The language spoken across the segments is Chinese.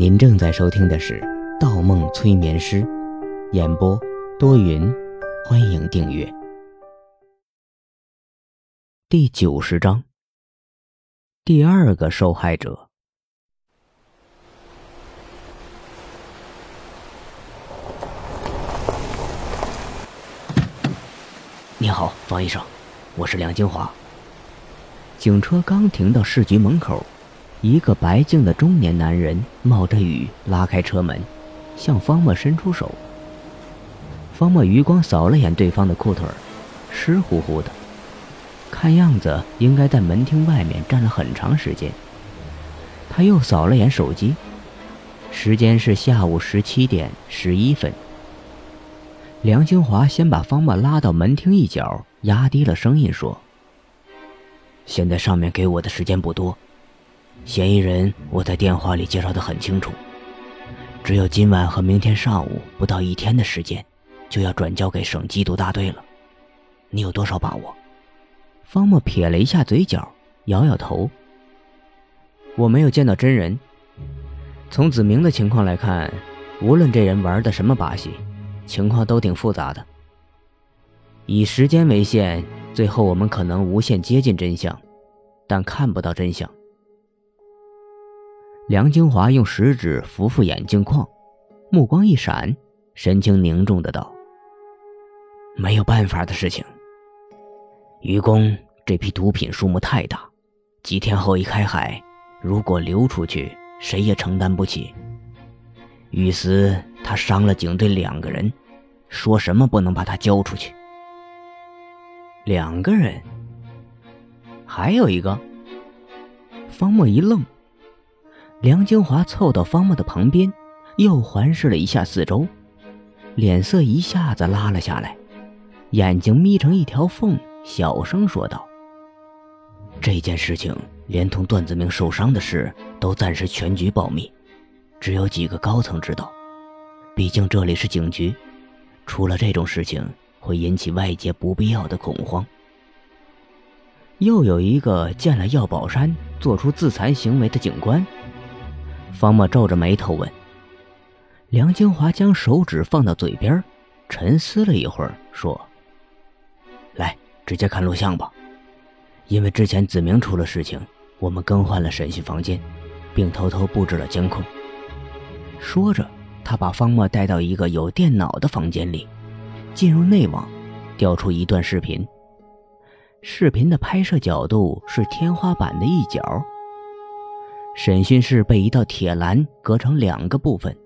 您正在收听的是《盗梦催眠师》，演播多云，欢迎订阅。第九十章，第二个受害者。你好，方医生，我是梁金华。警车刚停到市局门口，一个白净的中年男人冒着雨拉开车门，向方墨伸出手。方墨余光扫了眼对方的裤腿，湿乎乎的，看样子应该在门厅外面站了很长时间。他又扫了眼手机，时间是下午十七点十一分。梁清华先把方墨拉到门厅一角，压低了声音说：“现在上面给我的时间不多，嫌疑人我在电话里介绍的很清楚，只有今晚和明天上午不到一天的时间，就要转交给省缉毒大队了。你有多少把握？”方墨撇了一下嘴角，摇摇头：“我没有见到真人。从子明的情况来看，无论这人玩的什么把戏。”情况都挺复杂的。以时间为限，最后我们可能无限接近真相，但看不到真相。梁金华用食指扶扶眼镜框，目光一闪，神情凝重的道：“没有办法的事情。愚公这批毒品数目太大，几天后一开海，如果流出去，谁也承担不起。雨思他伤了警队两个人。”说什么不能把他交出去？两个人，还有一个。方墨一愣，梁金华凑到方木的旁边，又环视了一下四周，脸色一下子拉了下来，眼睛眯成一条缝，小声说道：“这件事情连同段子明受伤的事都暂时全局保密，只有几个高层知道，毕竟这里是警局。”出了这种事情，会引起外界不必要的恐慌。又有一个见了药宝山做出自残行为的警官。方墨皱着眉头问：“梁金华，将手指放到嘴边，沉思了一会儿，说：‘来，直接看录像吧。因为之前子明出了事情，我们更换了审讯房间，并偷偷布置了监控。’说着。”他把方墨带到一个有电脑的房间里，进入内网，调出一段视频。视频的拍摄角度是天花板的一角。审讯室被一道铁栏隔成两个部分，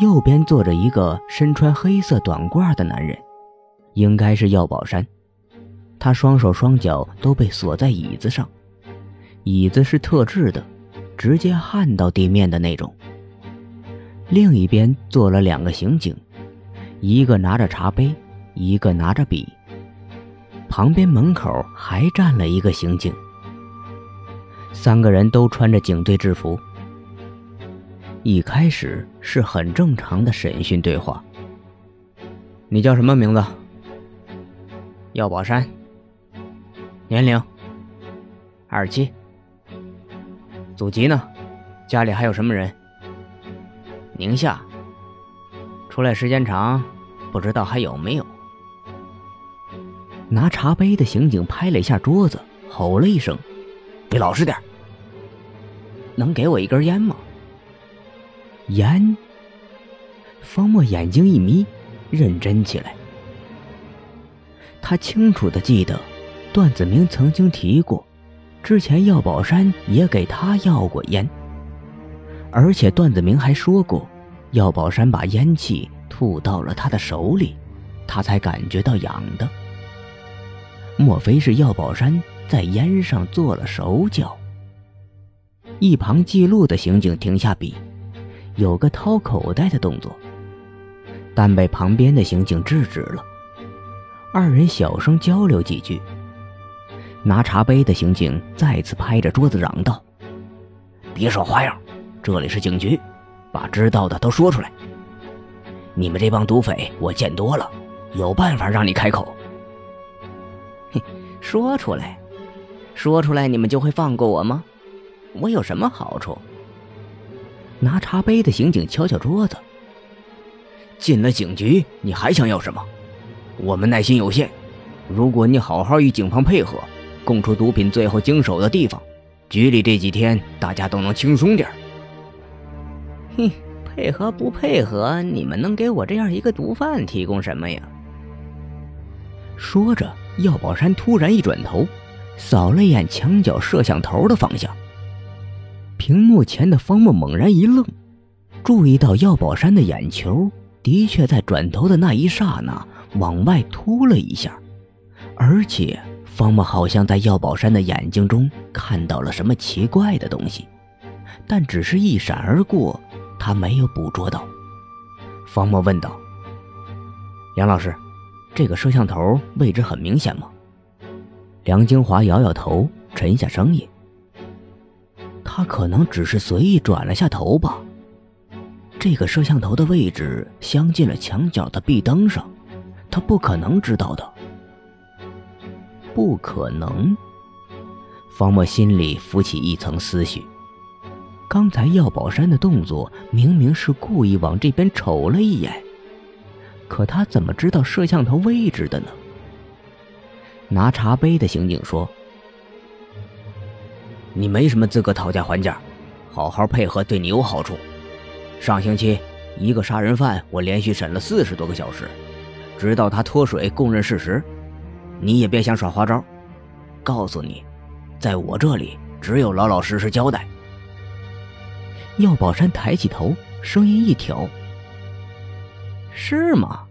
右边坐着一个身穿黑色短褂的男人，应该是药宝山。他双手双脚都被锁在椅子上，椅子是特制的，直接焊到地面的那种。另一边坐了两个刑警，一个拿着茶杯，一个拿着笔。旁边门口还站了一个刑警。三个人都穿着警队制服。一开始是很正常的审讯对话。你叫什么名字？药宝山。年龄？二十七。祖籍呢？家里还有什么人？宁夏，出来时间长，不知道还有没有。拿茶杯的刑警拍了一下桌子，吼了一声：“你老实点能给我一根烟吗？”烟。方墨眼睛一眯，认真起来。他清楚的记得，段子明曾经提过，之前药宝山也给他要过烟。而且段子明还说过，药宝山把烟气吐到了他的手里，他才感觉到痒的。莫非是药宝山在烟上做了手脚？一旁记录的刑警停下笔，有个掏口袋的动作，但被旁边的刑警制止了。二人小声交流几句。拿茶杯的刑警再次拍着桌子嚷道：“别耍花样！”这里是警局，把知道的都说出来。你们这帮毒匪我见多了，有办法让你开口。嘿，说出来，说出来，你们就会放过我吗？我有什么好处？拿茶杯的刑警敲敲桌子。进了警局，你还想要什么？我们耐心有限，如果你好好与警方配合，供出毒品最后经手的地方，局里这几天大家都能轻松点哼，配合不配合？你们能给我这样一个毒贩提供什么呀？说着，药宝山突然一转头，扫了一眼墙角摄像头的方向。屏幕前的方墨猛然一愣，注意到药宝山的眼球。的确，在转头的那一刹那，往外凸了一下，而且方墨好像在药宝山的眼睛中看到了什么奇怪的东西，但只是一闪而过，他没有捕捉到。方墨问道：“梁老师，这个摄像头位置很明显吗？”梁京华摇摇头，沉下声音：“他可能只是随意转了下头吧。”这个摄像头的位置镶进了墙角的壁灯上，他不可能知道的。不可能。方墨心里浮起一层思绪。刚才药宝山的动作明明是故意往这边瞅了一眼，可他怎么知道摄像头位置的呢？拿茶杯的刑警说：“你没什么资格讨价还价，好好配合对你有好处。”上星期，一个杀人犯，我连续审了四十多个小时，直到他脱水供认事实。你也别想耍花招，告诉你，在我这里只有老老实实交代。药宝山抬起头，声音一挑：“是吗？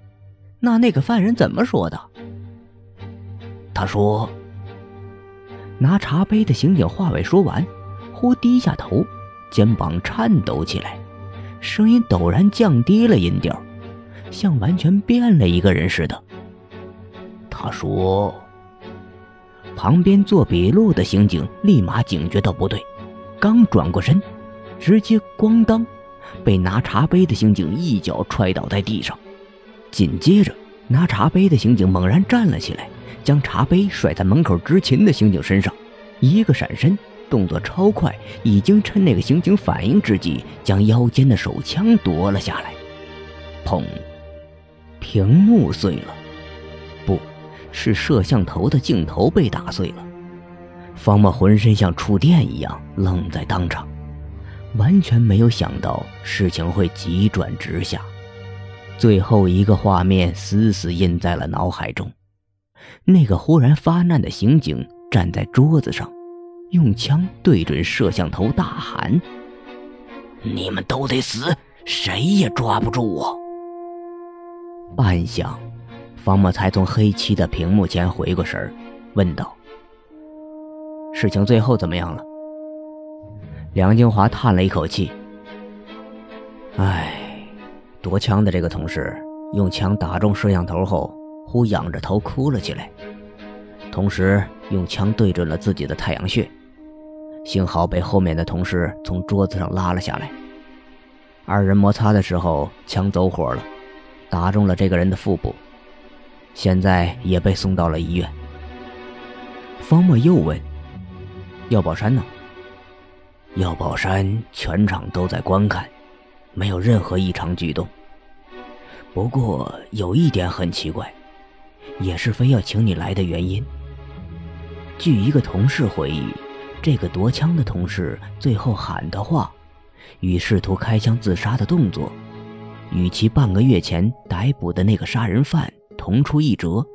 那那个犯人怎么说的？”他说：“拿茶杯的刑警话未说完，忽低下头，肩膀颤抖起来。”声音陡然降低了音调，像完全变了一个人似的。他说：“旁边做笔录的刑警立马警觉到不对，刚转过身，直接咣当，被拿茶杯的刑警一脚踹倒在地上。紧接着，拿茶杯的刑警猛然站了起来，将茶杯甩在门口执勤的刑警身上，一个闪身。”动作超快，已经趁那个刑警反应之际，将腰间的手枪夺了下来。砰！屏幕碎了，不是摄像头的镜头被打碎了。方墨浑身像触电一样愣在当场，完全没有想到事情会急转直下。最后一个画面死死印在了脑海中：那个忽然发难的刑警站在桌子上。用枪对准摄像头大喊：“你们都得死，谁也抓不住我！”半晌，方墨才从黑漆的屏幕前回过神儿，问道：“事情最后怎么样了？”梁金华叹了一口气：“唉，夺枪的这个同事用枪打中摄像头后，忽仰着头哭了起来，同时用枪对准了自己的太阳穴。”幸好被后面的同事从桌子上拉了下来。二人摩擦的时候，枪走火了，打中了这个人的腹部，现在也被送到了医院。方墨又问：“药宝山呢？”药宝山全场都在观看，没有任何异常举动。不过有一点很奇怪，也是非要请你来的原因。据一个同事回忆。这个夺枪的同事最后喊的话，与试图开枪自杀的动作，与其半个月前逮捕的那个杀人犯同出一辙。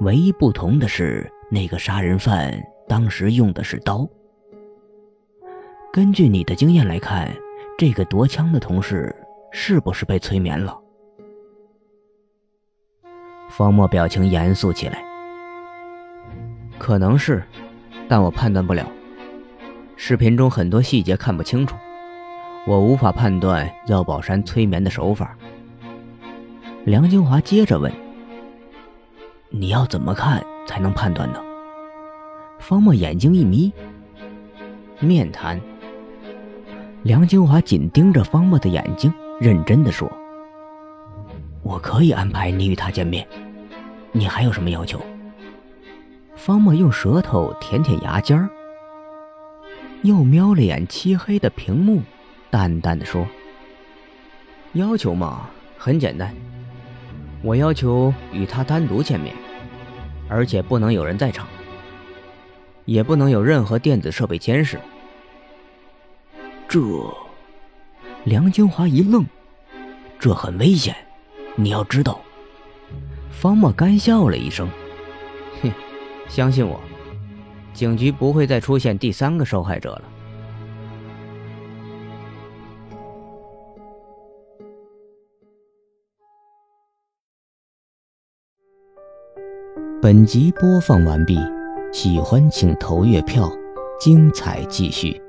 唯一不同的是，那个杀人犯当时用的是刀。根据你的经验来看，这个夺枪的同事是不是被催眠了？方墨表情严肃起来，可能是。但我判断不了，视频中很多细节看不清楚，我无法判断药宝山催眠的手法。梁金华接着问：“你要怎么看才能判断呢？”方墨眼睛一眯，面谈。梁金华紧盯着方墨的眼睛，认真的说：“我可以安排你与他见面，你还有什么要求？”方墨用舌头舔舔牙尖儿，又瞄了眼漆黑的屏幕，淡淡的说：“要求嘛，很简单，我要求与他单独见面，而且不能有人在场，也不能有任何电子设备监视。”这，梁金华一愣，这很危险，你要知道。方墨干笑了一声：“哼，相信我，警局不会再出现第三个受害者了。”本集播放完毕，喜欢请投月票，精彩继续。